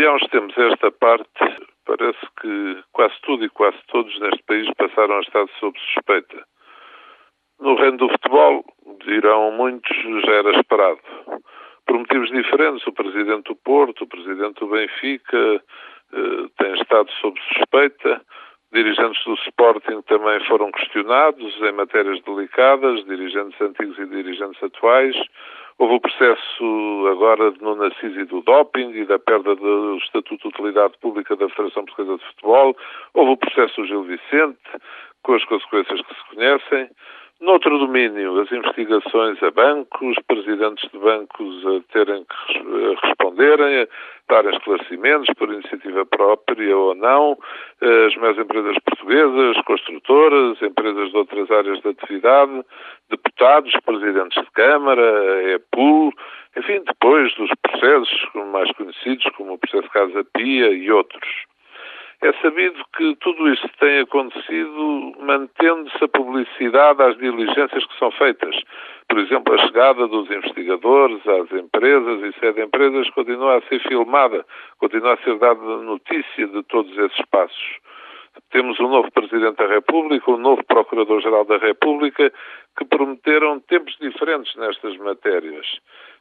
De há uns tempos esta parte, parece que quase tudo e quase todos neste país passaram a estar sob suspeita. No reino do futebol, dirão muitos, já era esperado. Por motivos diferentes, o presidente do Porto, o presidente do Benfica eh, têm estado sob suspeita. Dirigentes do Sporting também foram questionados em matérias delicadas, dirigentes antigos e dirigentes atuais. Houve o processo agora no Narciso e do doping e da perda do Estatuto de Utilidade Pública da Federação Portuguesa de Futebol. Houve o processo do Gil Vicente, com as consequências que se conhecem. Noutro domínio, as investigações a bancos, presidentes de bancos a terem que responderem, a darem esclarecimentos por iniciativa própria ou não, as maiores empresas portuguesas, construtoras, empresas de outras áreas de atividade, deputados, presidentes de Câmara, EPUL, enfim, depois dos processos mais conhecidos, como o processo Casa Pia e outros. É sabido que tudo isto tem acontecido mantendo-se a publicidade às diligências que são feitas. Por exemplo, a chegada dos investigadores às empresas e sede de empresas continua a ser filmada, continua a ser dada notícia de todos esses passos. Temos um novo Presidente da República, um novo Procurador-Geral da República, que prometeram tempos diferentes nestas matérias.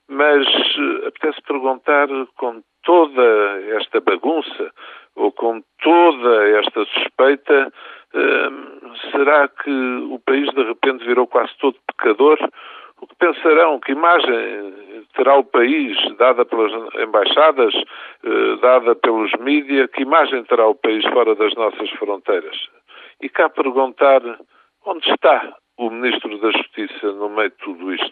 Mas eh, apetece perguntar, com toda esta bagunça, com toda esta suspeita, hum, será que o país de repente virou quase todo pecador? O que pensarão? Que imagem terá o país, dada pelas embaixadas, eh, dada pelos mídias, que imagem terá o país fora das nossas fronteiras? E cá perguntar onde está o Ministro da Justiça no meio de tudo isto?